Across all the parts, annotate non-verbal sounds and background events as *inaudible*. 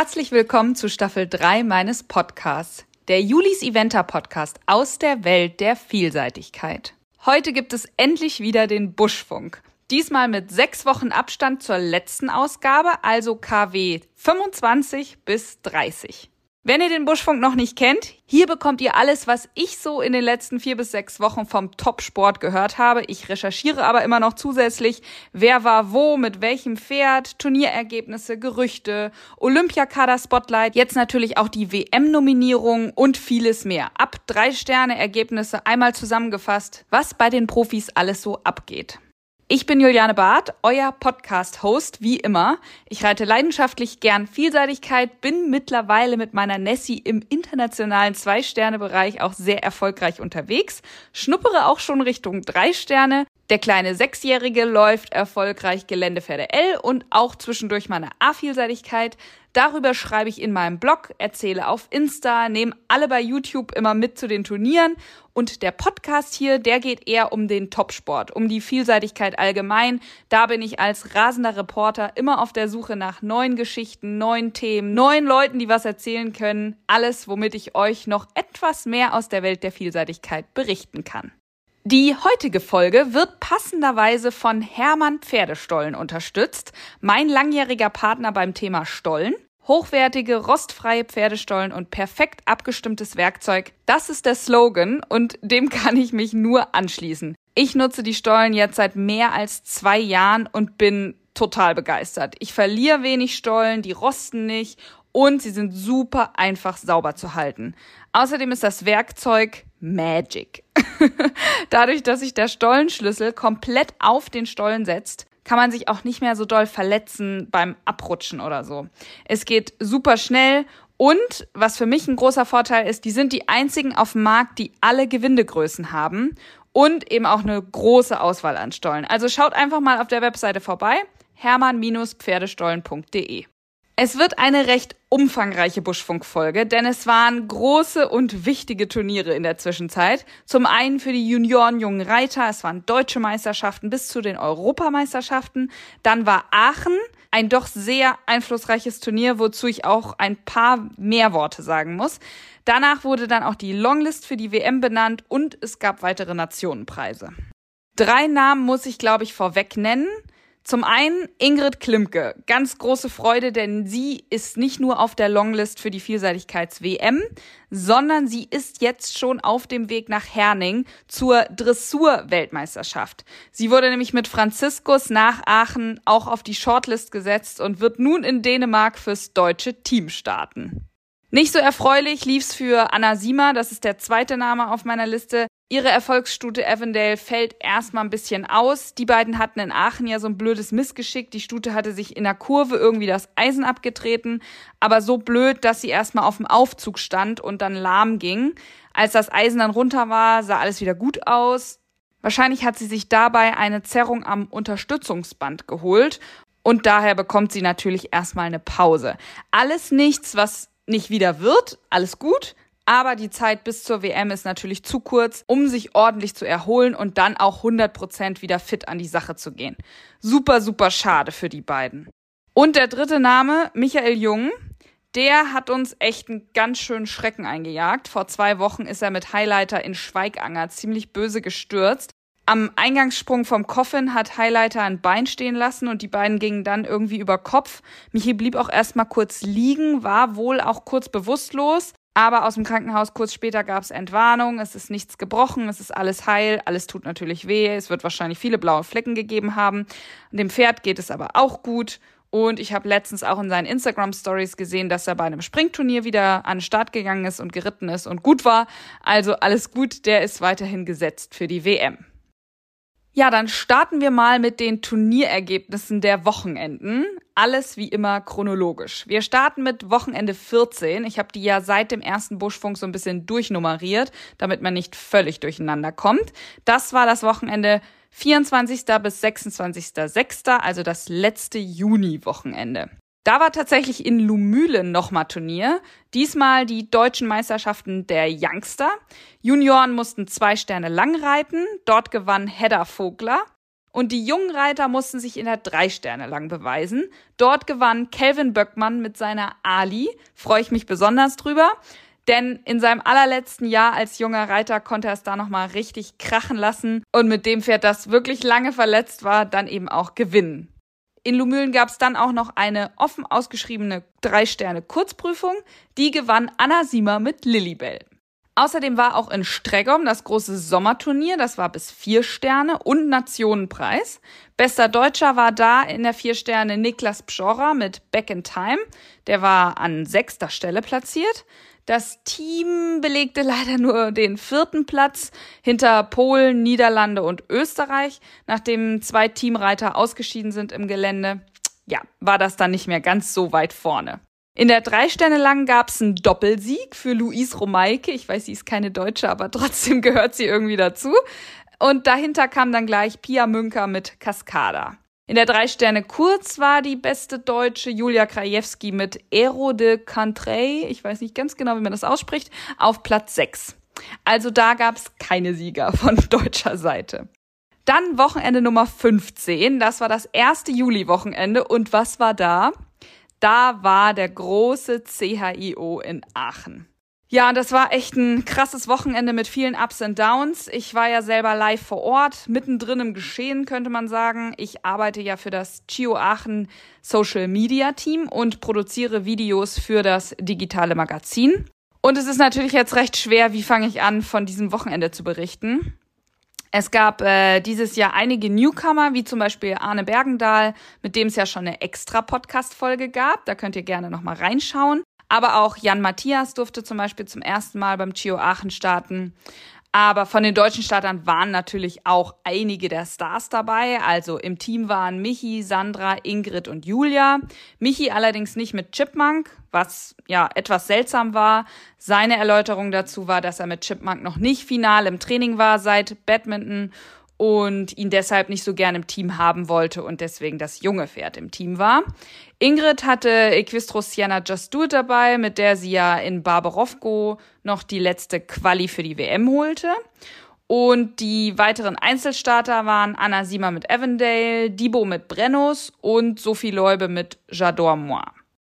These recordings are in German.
Herzlich willkommen zu Staffel 3 meines Podcasts, der Julis Eventer Podcast aus der Welt der Vielseitigkeit. Heute gibt es endlich wieder den Buschfunk. Diesmal mit sechs Wochen Abstand zur letzten Ausgabe, also KW 25 bis 30. Wenn ihr den Buschfunk noch nicht kennt, hier bekommt ihr alles, was ich so in den letzten vier bis sechs Wochen vom Top-Sport gehört habe. Ich recherchiere aber immer noch zusätzlich, wer war wo, mit welchem Pferd, Turnierergebnisse, Gerüchte, Olympiakader-Spotlight, jetzt natürlich auch die WM-Nominierung und vieles mehr. Ab drei Sterne Ergebnisse einmal zusammengefasst, was bei den Profis alles so abgeht. Ich bin Juliane Barth, euer Podcast-Host, wie immer. Ich reite leidenschaftlich gern Vielseitigkeit, bin mittlerweile mit meiner Nessie im internationalen Zwei-Sterne-Bereich auch sehr erfolgreich unterwegs, schnuppere auch schon Richtung drei Sterne. Der kleine Sechsjährige läuft erfolgreich Geländepferde L und auch zwischendurch meine A-Vielseitigkeit. Darüber schreibe ich in meinem Blog, erzähle auf Insta, nehme alle bei YouTube immer mit zu den Turnieren und der Podcast hier, der geht eher um den Topsport, um die Vielseitigkeit allgemein. Da bin ich als rasender Reporter immer auf der Suche nach neuen Geschichten, neuen Themen, neuen Leuten, die was erzählen können. Alles, womit ich euch noch etwas mehr aus der Welt der Vielseitigkeit berichten kann. Die heutige Folge wird passenderweise von Hermann Pferdestollen unterstützt, mein langjähriger Partner beim Thema Stollen. Hochwertige, rostfreie Pferdestollen und perfekt abgestimmtes Werkzeug. Das ist der Slogan und dem kann ich mich nur anschließen. Ich nutze die Stollen jetzt seit mehr als zwei Jahren und bin total begeistert. Ich verliere wenig Stollen, die rosten nicht und sie sind super einfach sauber zu halten. Außerdem ist das Werkzeug Magic. *laughs* Dadurch, dass sich der Stollenschlüssel komplett auf den Stollen setzt, kann man sich auch nicht mehr so doll verletzen beim Abrutschen oder so. Es geht super schnell und was für mich ein großer Vorteil ist, die sind die einzigen auf dem Markt, die alle Gewindegrößen haben und eben auch eine große Auswahl an Stollen. Also schaut einfach mal auf der Webseite vorbei, hermann-pferdestollen.de. Es wird eine recht umfangreiche Buschfunkfolge, denn es waren große und wichtige Turniere in der Zwischenzeit. Zum einen für die Junioren jungen Reiter, es waren deutsche Meisterschaften bis zu den Europameisterschaften. Dann war Aachen ein doch sehr einflussreiches Turnier, wozu ich auch ein paar mehr Worte sagen muss. Danach wurde dann auch die Longlist für die WM benannt und es gab weitere Nationenpreise. Drei Namen muss ich, glaube ich, vorweg nennen. Zum einen Ingrid Klimke. Ganz große Freude, denn sie ist nicht nur auf der Longlist für die Vielseitigkeits-WM, sondern sie ist jetzt schon auf dem Weg nach Herning zur Dressur-Weltmeisterschaft. Sie wurde nämlich mit Franziskus nach Aachen auch auf die Shortlist gesetzt und wird nun in Dänemark fürs deutsche Team starten. Nicht so erfreulich lief's für Anna Siemer, das ist der zweite Name auf meiner Liste. Ihre Erfolgsstute Avondale fällt erstmal ein bisschen aus. Die beiden hatten in Aachen ja so ein blödes Missgeschick. Die Stute hatte sich in der Kurve irgendwie das Eisen abgetreten, aber so blöd, dass sie erstmal auf dem Aufzug stand und dann lahm ging. Als das Eisen dann runter war, sah alles wieder gut aus. Wahrscheinlich hat sie sich dabei eine Zerrung am Unterstützungsband geholt und daher bekommt sie natürlich erstmal eine Pause. Alles nichts, was nicht wieder wird, alles gut, aber die Zeit bis zur WM ist natürlich zu kurz, um sich ordentlich zu erholen und dann auch 100% wieder fit an die Sache zu gehen. Super, super schade für die beiden. Und der dritte Name, Michael Jung, der hat uns echt einen ganz schönen Schrecken eingejagt. Vor zwei Wochen ist er mit Highlighter in Schweiganger ziemlich böse gestürzt. Am Eingangssprung vom Coffin hat Highlighter ein Bein stehen lassen und die beiden gingen dann irgendwie über Kopf. Michi blieb auch erstmal kurz liegen, war wohl auch kurz bewusstlos. Aber aus dem Krankenhaus kurz später gab es Entwarnung, es ist nichts gebrochen, es ist alles heil, alles tut natürlich weh, es wird wahrscheinlich viele blaue Flecken gegeben haben. Dem Pferd geht es aber auch gut. Und ich habe letztens auch in seinen Instagram Stories gesehen, dass er bei einem Springturnier wieder an den Start gegangen ist und geritten ist und gut war. Also alles gut, der ist weiterhin gesetzt für die WM. Ja, dann starten wir mal mit den Turnierergebnissen der Wochenenden. Alles wie immer chronologisch. Wir starten mit Wochenende 14. Ich habe die ja seit dem ersten Buschfunk so ein bisschen durchnummeriert, damit man nicht völlig durcheinander kommt. Das war das Wochenende 24. bis 26.06., also das letzte Juni-Wochenende. Da war tatsächlich in Lumülen nochmal Turnier. Diesmal die deutschen Meisterschaften der Youngster. Junioren mussten zwei Sterne lang reiten. Dort gewann Hedda Vogler. Und die jungen Reiter mussten sich in der drei Sterne lang beweisen. Dort gewann Kelvin Böckmann mit seiner Ali. Freue ich mich besonders drüber. Denn in seinem allerletzten Jahr als junger Reiter konnte er es da nochmal richtig krachen lassen und mit dem Pferd, das wirklich lange verletzt war, dann eben auch gewinnen. In Lumülen gab es dann auch noch eine offen ausgeschriebene Drei-Sterne-Kurzprüfung. Die gewann Anna Siemer mit Lilibell. Außerdem war auch in Streggom das große Sommerturnier, das war bis vier Sterne und Nationenpreis. Bester Deutscher war da in der vier Sterne Niklas Pschorra mit Back in Time. Der war an sechster Stelle platziert. Das Team belegte leider nur den vierten Platz hinter Polen, Niederlande und Österreich, nachdem zwei Teamreiter ausgeschieden sind im Gelände. Ja, war das dann nicht mehr ganz so weit vorne. In der drei Sterne lang gab es einen Doppelsieg für Luise Romeike. Ich weiß, sie ist keine Deutsche, aber trotzdem *laughs* gehört sie irgendwie dazu. Und dahinter kam dann gleich Pia Münker mit Cascada. In der drei Sterne kurz war die beste Deutsche Julia Krajewski mit Aero de Cantrey, ich weiß nicht ganz genau, wie man das ausspricht, auf Platz 6. Also da gab es keine Sieger *laughs* von deutscher Seite. Dann Wochenende Nummer 15, das war das erste Juli-Wochenende. Und was war da? Da war der große CHIO in Aachen. Ja, das war echt ein krasses Wochenende mit vielen Ups und Downs. Ich war ja selber live vor Ort, mittendrin im Geschehen, könnte man sagen. Ich arbeite ja für das CHIO Aachen Social Media Team und produziere Videos für das digitale Magazin. Und es ist natürlich jetzt recht schwer, wie fange ich an, von diesem Wochenende zu berichten. Es gab äh, dieses Jahr einige Newcomer, wie zum Beispiel Arne Bergendahl, mit dem es ja schon eine extra Podcast-Folge gab. Da könnt ihr gerne nochmal reinschauen. Aber auch Jan Matthias durfte zum Beispiel zum ersten Mal beim Chio Aachen starten. Aber von den deutschen Startern waren natürlich auch einige der Stars dabei. Also im Team waren Michi, Sandra, Ingrid und Julia. Michi allerdings nicht mit Chipmunk, was ja etwas seltsam war. Seine Erläuterung dazu war, dass er mit Chipmunk noch nicht final im Training war seit Badminton und ihn deshalb nicht so gern im Team haben wollte und deswegen das junge Pferd im Team war. Ingrid hatte Equistros Sienna Just Do It dabei, mit der sie ja in Barbarovko noch die letzte Quali für die WM holte. Und die weiteren Einzelstarter waren Anna Siemer mit Avondale, Dibo mit Brennus und Sophie Leube mit J'adore Moi.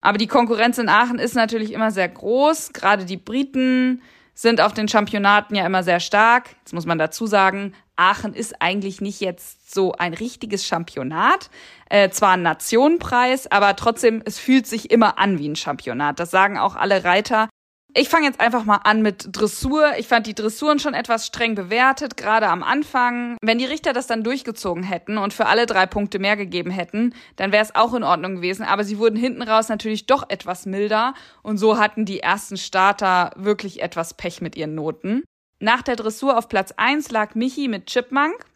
Aber die Konkurrenz in Aachen ist natürlich immer sehr groß. Gerade die Briten sind auf den Championaten ja immer sehr stark. Jetzt muss man dazu sagen, Aachen ist eigentlich nicht jetzt so ein richtiges Championat. Äh, zwar ein Nationenpreis, aber trotzdem, es fühlt sich immer an wie ein Championat. Das sagen auch alle Reiter. Ich fange jetzt einfach mal an mit Dressur. Ich fand die Dressuren schon etwas streng bewertet, gerade am Anfang. Wenn die Richter das dann durchgezogen hätten und für alle drei Punkte mehr gegeben hätten, dann wäre es auch in Ordnung gewesen. Aber sie wurden hinten raus natürlich doch etwas milder und so hatten die ersten Starter wirklich etwas Pech mit ihren Noten. Nach der Dressur auf Platz 1 lag Michi mit Chipmunk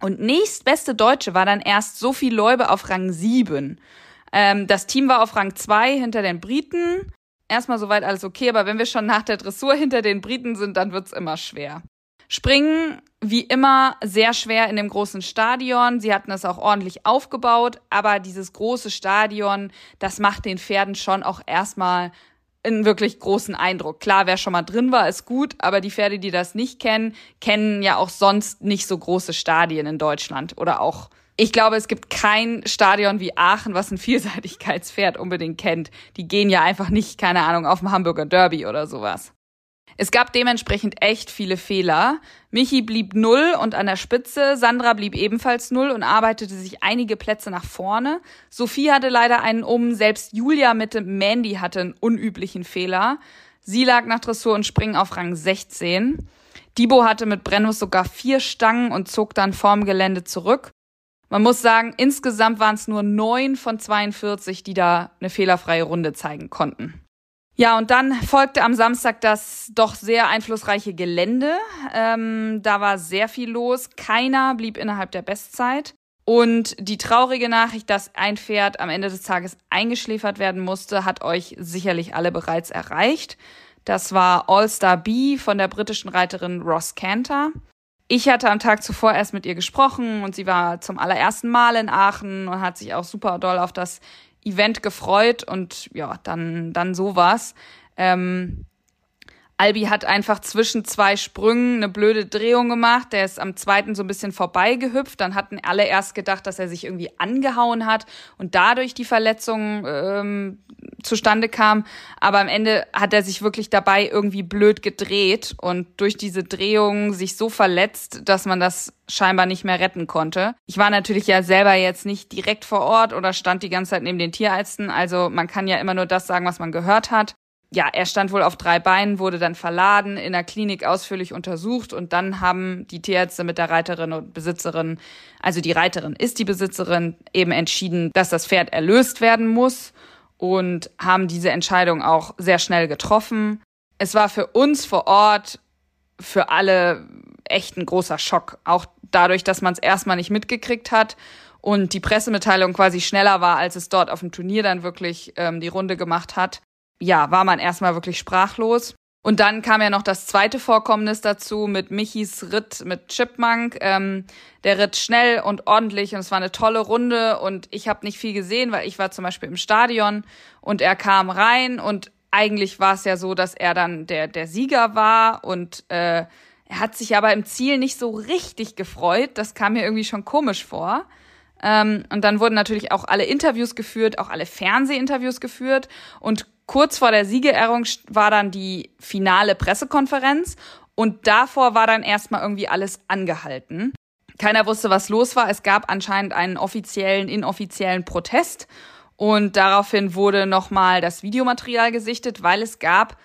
und nächstbeste Deutsche war dann erst Sophie Leube auf Rang 7. Ähm, das Team war auf Rang 2 hinter den Briten. Erstmal soweit alles okay, aber wenn wir schon nach der Dressur hinter den Briten sind, dann wird's immer schwer. Springen, wie immer, sehr schwer in dem großen Stadion. Sie hatten es auch ordentlich aufgebaut, aber dieses große Stadion, das macht den Pferden schon auch erstmal einen wirklich großen Eindruck. Klar, wer schon mal drin war, ist gut, aber die Pferde, die das nicht kennen, kennen ja auch sonst nicht so große Stadien in Deutschland oder auch ich glaube, es gibt kein Stadion wie Aachen, was ein Vielseitigkeitspferd unbedingt kennt. Die gehen ja einfach nicht, keine Ahnung, auf dem Hamburger Derby oder sowas. Es gab dementsprechend echt viele Fehler. Michi blieb null und an der Spitze, Sandra blieb ebenfalls null und arbeitete sich einige Plätze nach vorne. Sophie hatte leider einen um, selbst Julia mit Mandy hatte einen unüblichen Fehler. Sie lag nach Dressur und Springen auf Rang 16. Dibo hatte mit Brennus sogar vier Stangen und zog dann vorm Gelände zurück. Man muss sagen, insgesamt waren es nur neun von 42, die da eine fehlerfreie Runde zeigen konnten. Ja, und dann folgte am Samstag das doch sehr einflussreiche Gelände. Ähm, da war sehr viel los. Keiner blieb innerhalb der Bestzeit. Und die traurige Nachricht, dass ein Pferd am Ende des Tages eingeschläfert werden musste, hat euch sicherlich alle bereits erreicht. Das war All-Star B von der britischen Reiterin Ross Cantor. Ich hatte am Tag zuvor erst mit ihr gesprochen und sie war zum allerersten Mal in Aachen und hat sich auch super doll auf das Event gefreut und ja, dann, dann sowas. Ähm, Albi hat einfach zwischen zwei Sprüngen eine blöde Drehung gemacht. Der ist am zweiten so ein bisschen vorbeigehüpft. Dann hatten alle erst gedacht, dass er sich irgendwie angehauen hat und dadurch die Verletzung ähm, zustande kam. Aber am Ende hat er sich wirklich dabei irgendwie blöd gedreht und durch diese Drehung sich so verletzt, dass man das scheinbar nicht mehr retten konnte. Ich war natürlich ja selber jetzt nicht direkt vor Ort oder stand die ganze Zeit neben den Tierärzten. Also man kann ja immer nur das sagen, was man gehört hat ja, er stand wohl auf drei Beinen, wurde dann verladen, in der Klinik ausführlich untersucht und dann haben die Tierärzte mit der Reiterin und Besitzerin, also die Reiterin ist die Besitzerin, eben entschieden, dass das Pferd erlöst werden muss und haben diese Entscheidung auch sehr schnell getroffen. Es war für uns vor Ort, für alle echt ein großer Schock, auch dadurch, dass man es erstmal nicht mitgekriegt hat und die Pressemitteilung quasi schneller war, als es dort auf dem Turnier dann wirklich ähm, die Runde gemacht hat ja, war man erstmal wirklich sprachlos. Und dann kam ja noch das zweite Vorkommnis dazu mit Michis Ritt mit Chipmunk. Ähm, der ritt schnell und ordentlich und es war eine tolle Runde und ich habe nicht viel gesehen, weil ich war zum Beispiel im Stadion und er kam rein und eigentlich war es ja so, dass er dann der, der Sieger war und äh, er hat sich aber im Ziel nicht so richtig gefreut. Das kam mir irgendwie schon komisch vor. Ähm, und dann wurden natürlich auch alle Interviews geführt, auch alle Fernsehinterviews geführt und kurz vor der Siegerehrung war dann die finale Pressekonferenz und davor war dann erstmal irgendwie alles angehalten. Keiner wusste, was los war. Es gab anscheinend einen offiziellen, inoffiziellen Protest und daraufhin wurde nochmal das Videomaterial gesichtet, weil es gab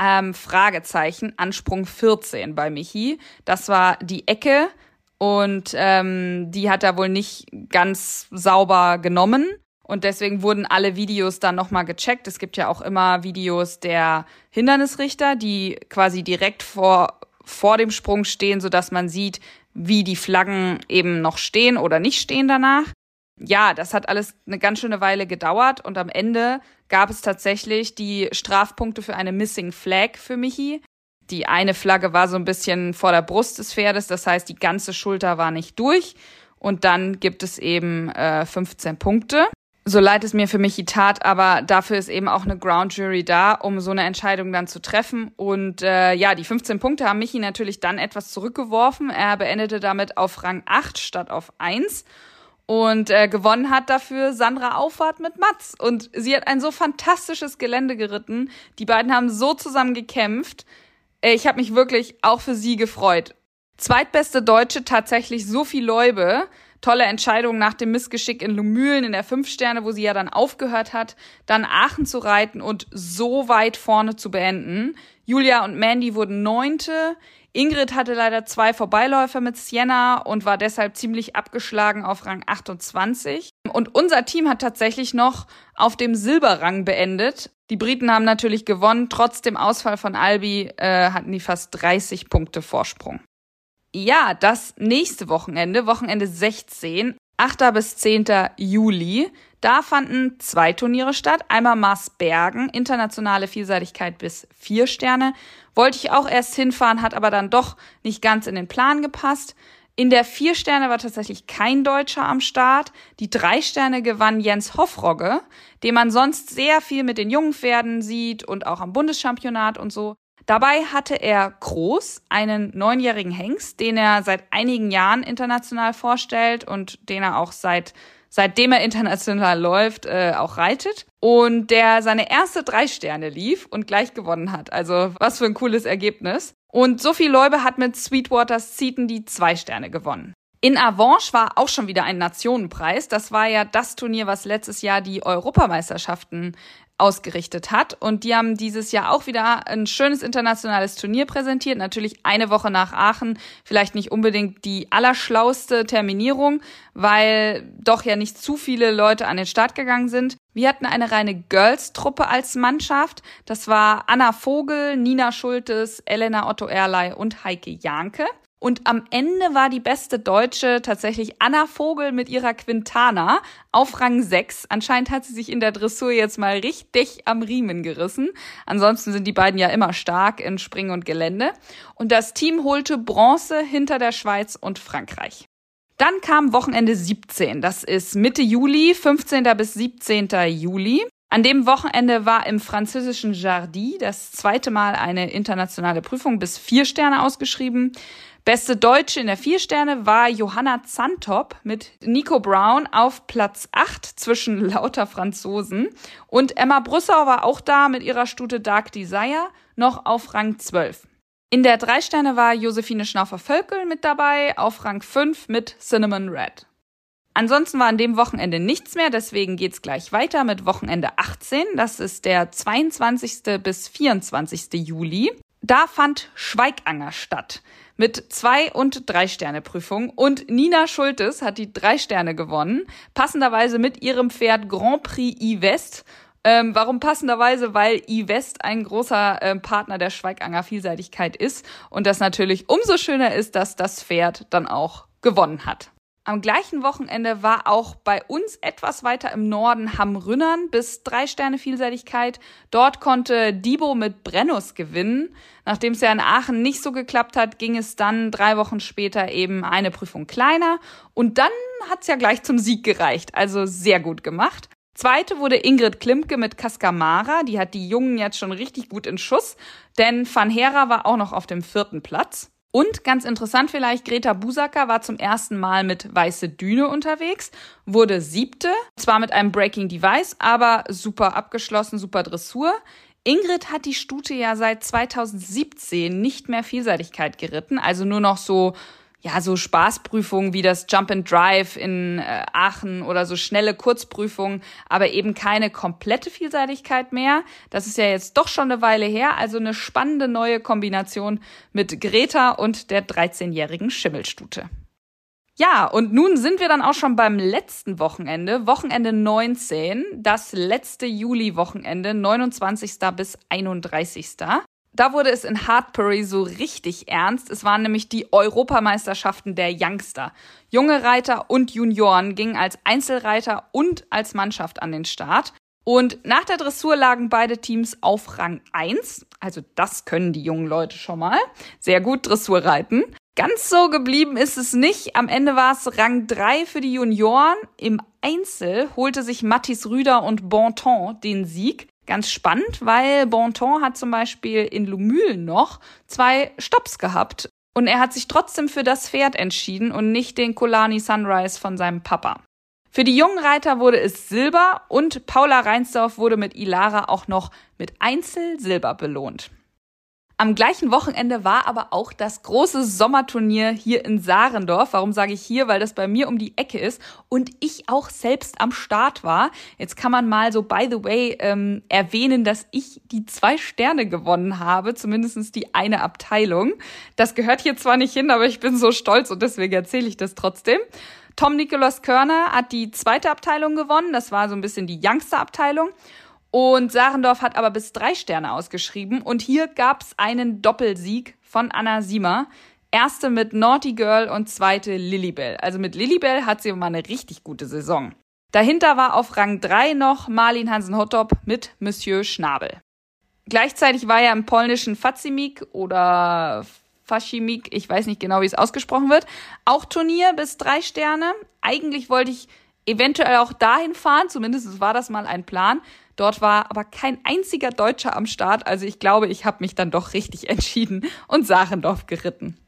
ähm, Fragezeichen Ansprung 14 bei Michi. Das war die Ecke und ähm, die hat er wohl nicht ganz sauber genommen. Und deswegen wurden alle Videos dann nochmal gecheckt. Es gibt ja auch immer Videos der Hindernisrichter, die quasi direkt vor, vor dem Sprung stehen, sodass man sieht, wie die Flaggen eben noch stehen oder nicht stehen danach. Ja, das hat alles eine ganz schöne Weile gedauert und am Ende gab es tatsächlich die Strafpunkte für eine Missing Flag für Michi. Die eine Flagge war so ein bisschen vor der Brust des Pferdes, das heißt, die ganze Schulter war nicht durch. Und dann gibt es eben äh, 15 Punkte so leid es mir für Michi tat, aber dafür ist eben auch eine Ground Jury da, um so eine Entscheidung dann zu treffen. Und äh, ja, die 15 Punkte haben Michi natürlich dann etwas zurückgeworfen. Er beendete damit auf Rang 8 statt auf 1. Und äh, gewonnen hat dafür Sandra Auffahrt mit Mats. Und sie hat ein so fantastisches Gelände geritten. Die beiden haben so zusammen gekämpft. Äh, ich habe mich wirklich auch für sie gefreut. Zweitbeste Deutsche tatsächlich Sophie Leube tolle Entscheidung nach dem Missgeschick in Lumülen in der Fünf Sterne, wo sie ja dann aufgehört hat, dann Aachen zu reiten und so weit vorne zu beenden. Julia und Mandy wurden Neunte. Ingrid hatte leider zwei Vorbeiläufer mit Sienna und war deshalb ziemlich abgeschlagen auf Rang 28. Und unser Team hat tatsächlich noch auf dem Silberrang beendet. Die Briten haben natürlich gewonnen. Trotz dem Ausfall von Albi äh, hatten die fast 30 Punkte Vorsprung. Ja, das nächste Wochenende, Wochenende 16, 8. bis 10. Juli. Da fanden zwei Turniere statt. Einmal Marsbergen, internationale Vielseitigkeit bis vier Sterne. Wollte ich auch erst hinfahren, hat aber dann doch nicht ganz in den Plan gepasst. In der vier Sterne war tatsächlich kein Deutscher am Start. Die drei Sterne gewann Jens Hoffrogge, den man sonst sehr viel mit den jungen Pferden sieht und auch am Bundeschampionat und so. Dabei hatte er Groß, einen neunjährigen Hengst, den er seit einigen Jahren international vorstellt und den er auch seit seitdem er international läuft, äh, auch reitet. Und der seine erste drei Sterne lief und gleich gewonnen hat. Also was für ein cooles Ergebnis. Und Sophie Leube hat mit Sweetwaters Zieten die zwei Sterne gewonnen. In Avanche war auch schon wieder ein Nationenpreis. Das war ja das Turnier, was letztes Jahr die Europameisterschaften ausgerichtet hat. Und die haben dieses Jahr auch wieder ein schönes internationales Turnier präsentiert. Natürlich eine Woche nach Aachen. Vielleicht nicht unbedingt die allerschlauste Terminierung, weil doch ja nicht zu viele Leute an den Start gegangen sind. Wir hatten eine reine Girls-Truppe als Mannschaft. Das war Anna Vogel, Nina Schultes, Elena Otto Erlei und Heike Janke. Und am Ende war die beste Deutsche tatsächlich Anna Vogel mit ihrer Quintana auf Rang 6. Anscheinend hat sie sich in der Dressur jetzt mal richtig am Riemen gerissen. Ansonsten sind die beiden ja immer stark in Springen und Gelände. Und das Team holte Bronze hinter der Schweiz und Frankreich. Dann kam Wochenende 17. Das ist Mitte Juli, 15. bis 17. Juli. An dem Wochenende war im französischen Jardy das zweite Mal eine internationale Prüfung bis vier Sterne ausgeschrieben. Beste Deutsche in der vier Sterne war Johanna Zantop mit Nico Brown auf Platz 8 zwischen *laughs* lauter Franzosen. Und Emma Brüssau war auch da mit ihrer Stute Dark Desire noch auf Rang 12. In der drei Sterne war Josephine Schnaufer-Völkel mit dabei auf Rang 5 mit Cinnamon Red. Ansonsten war an dem Wochenende nichts mehr, deswegen geht's gleich weiter mit Wochenende 18. Das ist der 22. bis 24. Juli. Da fand Schweiganger statt mit zwei und drei Sterne Prüfung und Nina Schultes hat die drei Sterne gewonnen, passenderweise mit ihrem Pferd Grand Prix i-West. Ähm, warum passenderweise? Weil i-West ein großer äh, Partner der Schweiganger Vielseitigkeit ist und das natürlich umso schöner ist, dass das Pferd dann auch gewonnen hat. Am gleichen Wochenende war auch bei uns etwas weiter im Norden Hamm-Rünnern bis drei Sterne Vielseitigkeit. Dort konnte Dibo mit Brennus gewinnen. Nachdem es ja in Aachen nicht so geklappt hat, ging es dann drei Wochen später eben eine Prüfung kleiner. Und dann hat es ja gleich zum Sieg gereicht. Also sehr gut gemacht. Zweite wurde Ingrid Klimke mit Cascamara. Die hat die Jungen jetzt schon richtig gut in Schuss. Denn Van Hera war auch noch auf dem vierten Platz. Und ganz interessant vielleicht, Greta Busacker war zum ersten Mal mit Weiße Düne unterwegs, wurde siebte, zwar mit einem Breaking Device, aber super abgeschlossen, super Dressur. Ingrid hat die Stute ja seit 2017 nicht mehr Vielseitigkeit geritten, also nur noch so ja, so Spaßprüfungen wie das Jump and Drive in äh, Aachen oder so schnelle Kurzprüfungen, aber eben keine komplette Vielseitigkeit mehr. Das ist ja jetzt doch schon eine Weile her, also eine spannende neue Kombination mit Greta und der 13-jährigen Schimmelstute. Ja, und nun sind wir dann auch schon beim letzten Wochenende, Wochenende 19, das letzte Juli-Wochenende, 29. bis 31. Da wurde es in Hartbury so richtig ernst. Es waren nämlich die Europameisterschaften der Youngster. Junge Reiter und Junioren gingen als Einzelreiter und als Mannschaft an den Start. Und nach der Dressur lagen beide Teams auf Rang 1. Also das können die jungen Leute schon mal. Sehr gut Dressur reiten. Ganz so geblieben ist es nicht. Am Ende war es Rang 3 für die Junioren. Im Einzel holte sich Mathis Rüder und Bonton den Sieg. Ganz spannend, weil Bonton hat zum Beispiel in Lumülen noch zwei Stops gehabt und er hat sich trotzdem für das Pferd entschieden und nicht den Kolani Sunrise von seinem Papa. Für die jungen Reiter wurde es Silber und Paula Reinsdorf wurde mit Ilara auch noch mit Einzel Silber belohnt. Am gleichen Wochenende war aber auch das große Sommerturnier hier in Saarendorf. Warum sage ich hier? Weil das bei mir um die Ecke ist und ich auch selbst am Start war. Jetzt kann man mal so by the way ähm, erwähnen, dass ich die zwei Sterne gewonnen habe, zumindestens die eine Abteilung. Das gehört hier zwar nicht hin, aber ich bin so stolz und deswegen erzähle ich das trotzdem. Tom Nikolaus Körner hat die zweite Abteilung gewonnen. Das war so ein bisschen die Youngster-Abteilung. Und Sarendorf hat aber bis drei Sterne ausgeschrieben. Und hier gab es einen Doppelsieg von Anna Siemer. Erste mit Naughty Girl und zweite Lilibell. Also mit Lilibell hat sie mal eine richtig gute Saison. Dahinter war auf Rang 3 noch Marlin Hansen-Hottop mit Monsieur Schnabel. Gleichzeitig war ja im polnischen Fazimik oder Faschimik, ich weiß nicht genau, wie es ausgesprochen wird, auch Turnier bis drei Sterne. Eigentlich wollte ich eventuell auch dahin fahren, zumindest war das mal ein Plan. Dort war aber kein einziger Deutscher am Start, also ich glaube, ich habe mich dann doch richtig entschieden und Sachendorf geritten.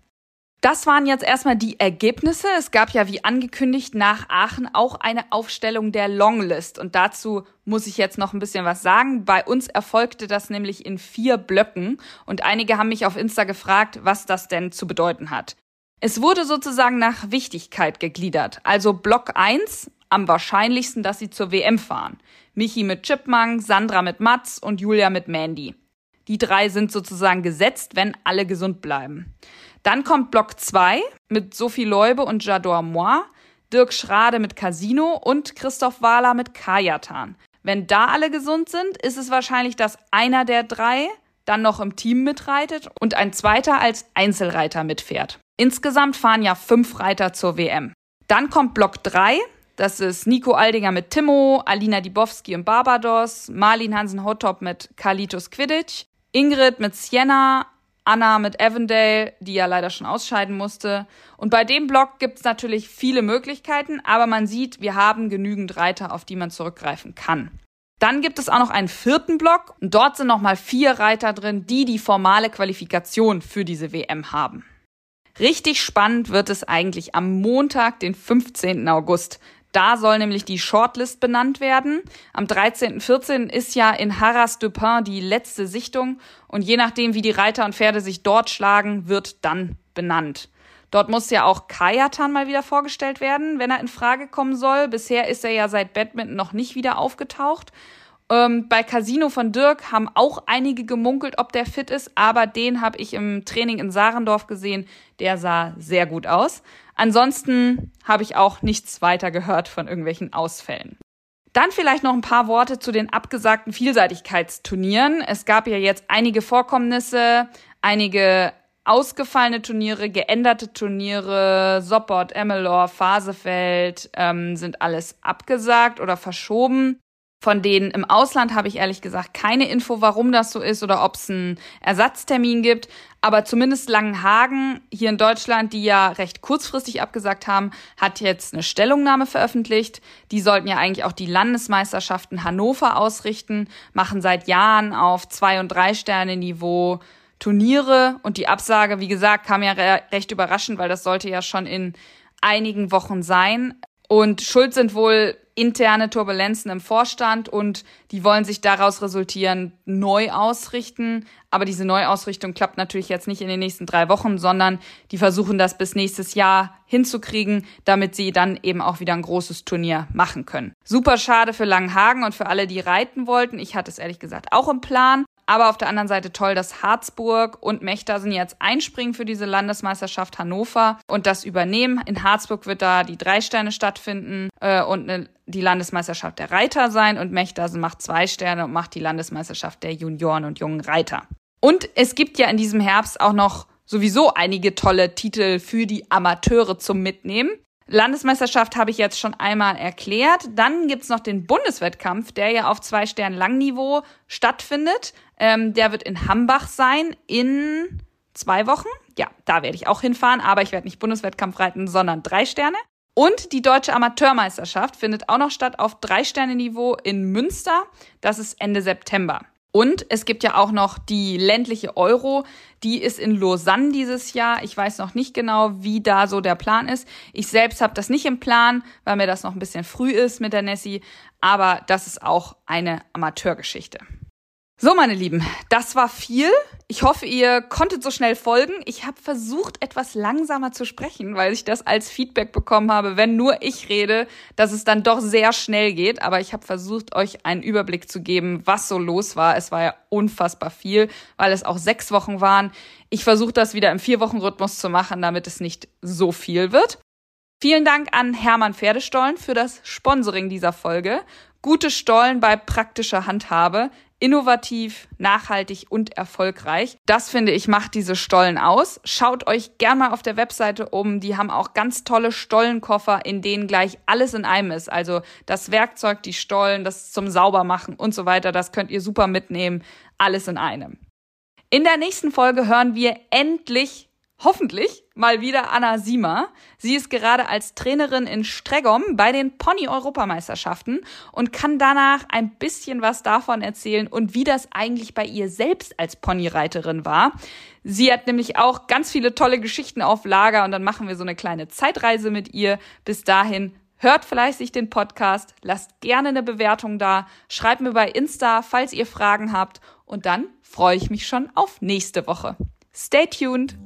Das waren jetzt erstmal die Ergebnisse. Es gab ja wie angekündigt nach Aachen auch eine Aufstellung der Longlist. Und dazu muss ich jetzt noch ein bisschen was sagen. Bei uns erfolgte das nämlich in vier Blöcken. Und einige haben mich auf Insta gefragt, was das denn zu bedeuten hat. Es wurde sozusagen nach Wichtigkeit gegliedert. Also Block 1 am wahrscheinlichsten, dass sie zur WM fahren. Michi mit Chipmunk, Sandra mit Mats und Julia mit Mandy. Die drei sind sozusagen gesetzt, wenn alle gesund bleiben. Dann kommt Block 2 mit Sophie Leube und Jador Moi, Dirk Schrade mit Casino und Christoph Wahler mit Kajatan. Wenn da alle gesund sind, ist es wahrscheinlich, dass einer der drei dann noch im Team mitreitet und ein zweiter als Einzelreiter mitfährt. Insgesamt fahren ja fünf Reiter zur WM. Dann kommt Block 3, das ist Nico Aldinger mit Timo, Alina Dibowski und Barbados, Marlin Hansen-Hottop mit Carlitos Quidditch, Ingrid mit Sienna, Anna mit Avondale, die ja leider schon ausscheiden musste. Und bei dem Block gibt es natürlich viele Möglichkeiten, aber man sieht, wir haben genügend Reiter, auf die man zurückgreifen kann. Dann gibt es auch noch einen vierten Block und dort sind nochmal vier Reiter drin, die die formale Qualifikation für diese WM haben. Richtig spannend wird es eigentlich am Montag, den 15. August. Da soll nämlich die Shortlist benannt werden. Am 13. 14. ist ja in Harras de Pin die letzte Sichtung und je nachdem, wie die Reiter und Pferde sich dort schlagen, wird dann benannt. Dort muss ja auch Kajatan mal wieder vorgestellt werden, wenn er in Frage kommen soll. Bisher ist er ja seit Badminton noch nicht wieder aufgetaucht. Ähm, bei Casino von Dirk haben auch einige gemunkelt, ob der fit ist, aber den habe ich im Training in Sarendorf gesehen. Der sah sehr gut aus. Ansonsten habe ich auch nichts weiter gehört von irgendwelchen Ausfällen. Dann vielleicht noch ein paar Worte zu den abgesagten Vielseitigkeitsturnieren. Es gab ja jetzt einige Vorkommnisse, einige ausgefallene Turniere, geänderte Turniere, Sopport, Emmelor, Phasefeld ähm, sind alles abgesagt oder verschoben. Von denen im Ausland habe ich ehrlich gesagt keine Info, warum das so ist oder ob es einen Ersatztermin gibt. Aber zumindest Langenhagen hier in Deutschland, die ja recht kurzfristig abgesagt haben, hat jetzt eine Stellungnahme veröffentlicht. Die sollten ja eigentlich auch die Landesmeisterschaften Hannover ausrichten, machen seit Jahren auf zwei und drei Sterne Niveau Turniere und die Absage, wie gesagt, kam ja re recht überraschend, weil das sollte ja schon in einigen Wochen sein. Und schuld sind wohl interne Turbulenzen im Vorstand und die wollen sich daraus resultieren neu ausrichten. Aber diese Neuausrichtung klappt natürlich jetzt nicht in den nächsten drei Wochen, sondern die versuchen das bis nächstes Jahr hinzukriegen, damit sie dann eben auch wieder ein großes Turnier machen können. Super schade für Langenhagen und für alle, die reiten wollten. Ich hatte es ehrlich gesagt auch im Plan. Aber auf der anderen Seite toll, dass Harzburg und Mechtersen jetzt einspringen für diese Landesmeisterschaft Hannover und das übernehmen. In Harzburg wird da die drei Sterne stattfinden äh, und eine, die Landesmeisterschaft der Reiter sein und Mechtersen macht zwei Sterne und macht die Landesmeisterschaft der Junioren und jungen Reiter. Und es gibt ja in diesem Herbst auch noch sowieso einige tolle Titel für die Amateure zum Mitnehmen. Landesmeisterschaft habe ich jetzt schon einmal erklärt. Dann gibt's noch den Bundeswettkampf, der ja auf zwei Sternen Langniveau stattfindet. Ähm, der wird in Hambach sein in zwei Wochen. Ja, da werde ich auch hinfahren, aber ich werde nicht Bundeswettkampf reiten, sondern drei Sterne. Und die deutsche Amateurmeisterschaft findet auch noch statt auf drei Sterne Niveau in Münster. Das ist Ende September. Und es gibt ja auch noch die ländliche Euro, die ist in Lausanne dieses Jahr. Ich weiß noch nicht genau, wie da so der Plan ist. Ich selbst habe das nicht im Plan, weil mir das noch ein bisschen früh ist mit der Nessie, aber das ist auch eine Amateurgeschichte. So, meine Lieben, das war viel. Ich hoffe, ihr konntet so schnell folgen. Ich habe versucht, etwas langsamer zu sprechen, weil ich das als Feedback bekommen habe, wenn nur ich rede, dass es dann doch sehr schnell geht. Aber ich habe versucht, euch einen Überblick zu geben, was so los war. Es war ja unfassbar viel, weil es auch sechs Wochen waren. Ich versuche das wieder im Vier-Wochen-Rhythmus zu machen, damit es nicht so viel wird. Vielen Dank an Hermann Pferdestollen für das Sponsoring dieser Folge. Gute Stollen bei praktischer Handhabe innovativ, nachhaltig und erfolgreich. Das finde ich macht diese Stollen aus. Schaut euch gern mal auf der Webseite um. Die haben auch ganz tolle Stollenkoffer, in denen gleich alles in einem ist. Also das Werkzeug, die Stollen, das zum Saubermachen und so weiter. Das könnt ihr super mitnehmen. Alles in einem. In der nächsten Folge hören wir endlich hoffentlich mal wieder Anna Siemer. Sie ist gerade als Trainerin in Stregom bei den Pony-Europameisterschaften und kann danach ein bisschen was davon erzählen und wie das eigentlich bei ihr selbst als Ponyreiterin war. Sie hat nämlich auch ganz viele tolle Geschichten auf Lager und dann machen wir so eine kleine Zeitreise mit ihr. Bis dahin Hört fleißig den Podcast, lasst gerne eine Bewertung da, schreibt mir bei Insta, falls ihr Fragen habt und dann freue ich mich schon auf nächste Woche. Stay tuned!